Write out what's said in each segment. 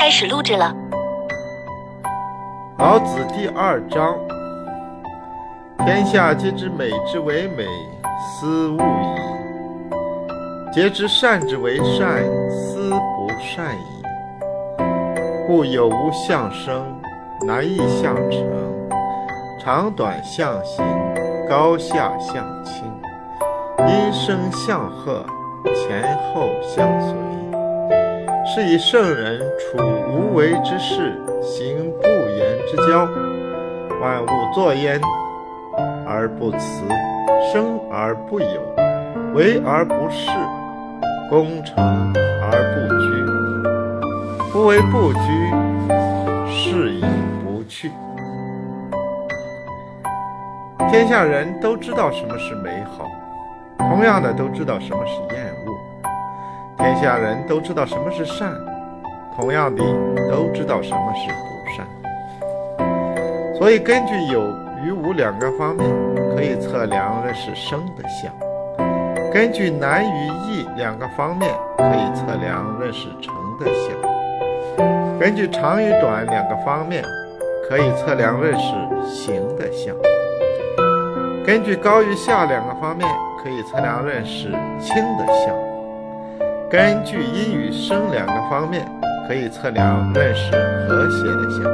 开始录制了。老子第二章：天下皆知美之为美，斯恶已；皆知善之为善，斯不善已。故有无相生，难易相成，长短相形，高下相倾，音声相和，前后相随。是以圣人处无为之事，行不言之交。万物作焉而不辞，生而不有，为而不恃，功成而不居。不为不居，是以不去。天下人都知道什么是美好，同样的都知道什么是厌恶。天下人都知道什么是善，同样的都知道什么是不善。所以，根据有与无两个方面，可以测量认识生的相；根据难与易两个方面，可以测量认识成的相；根据长与短两个方面，可以测量认识行的相；根据高与下两个方面，可以测量认识轻的相。根据阴与生两个方面，可以测量认识和谐的相；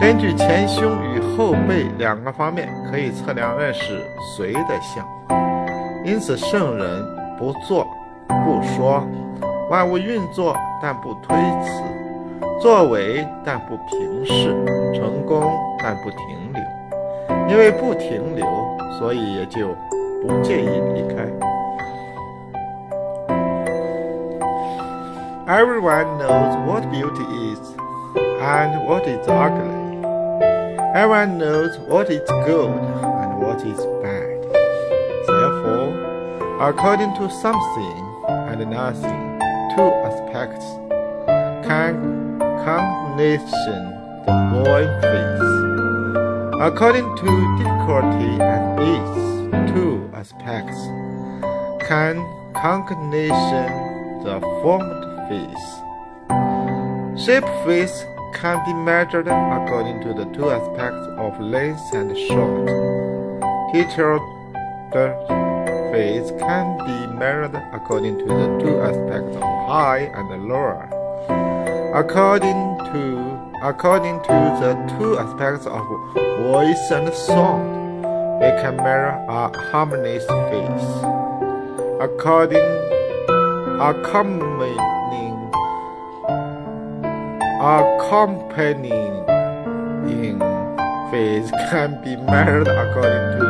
根据前胸与后背两个方面，可以测量认识随的相。因此，圣人不做不说，万物运作但不推辞，作为但不平视，成功但不停留。因为不停留，所以也就不介意离开。Everyone knows what beauty is and what is ugly. Everyone knows what is good and what is bad. Therefore, according to something and nothing, two aspects can combination the boy face. According to difficulty and ease, two aspects can combination the formed Shape face can be measured according to the two aspects of length and short. The face can be measured according to the two aspects of high and lower. According to according to the two aspects of voice and sound, we can measure a harmonious face. According accompanying accompanying phase can be measured according to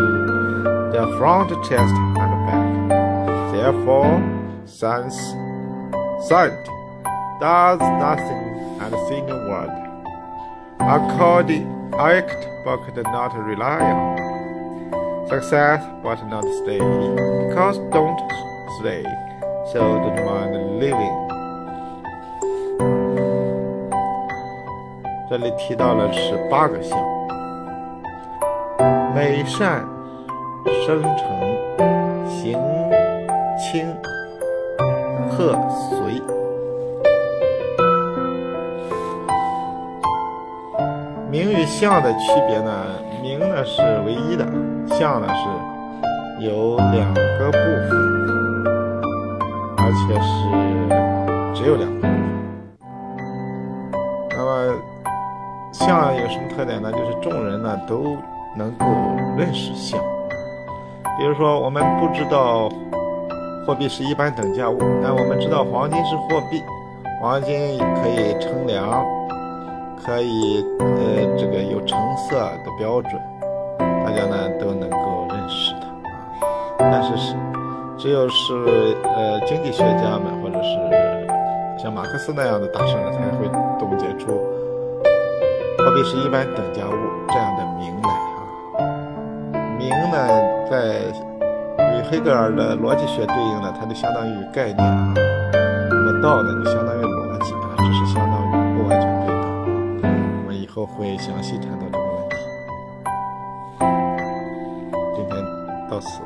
the front chest and back. Therefore, sense sight does nothing and sing a word. According act but not rely on. Success but not stay. Because don't stay, so don't mind living. 这里提到了十八个相：美善、生成、行清、贺随。名与相的区别呢？名呢是唯一的，相呢是有两个部分，而且是只有两个。那么。象有什么特点呢？就是众人呢都能够认识象。比如说，我们不知道货币是一般等价物，但我们知道黄金是货币，黄金可以称量，可以呃这个有成色的标准，大家呢都能够认识它啊。但是是只有是呃经济学家们或者是像马克思那样的大圣人才会总结出。货币是一般等价物这样的名来啊，名呢，在与黑格尔的逻辑学对应呢，它就相当于概念啊。那么道呢，就相当于逻辑啊，只是相当于不完全对等。我们以后会详细谈到这个问题。今天到此。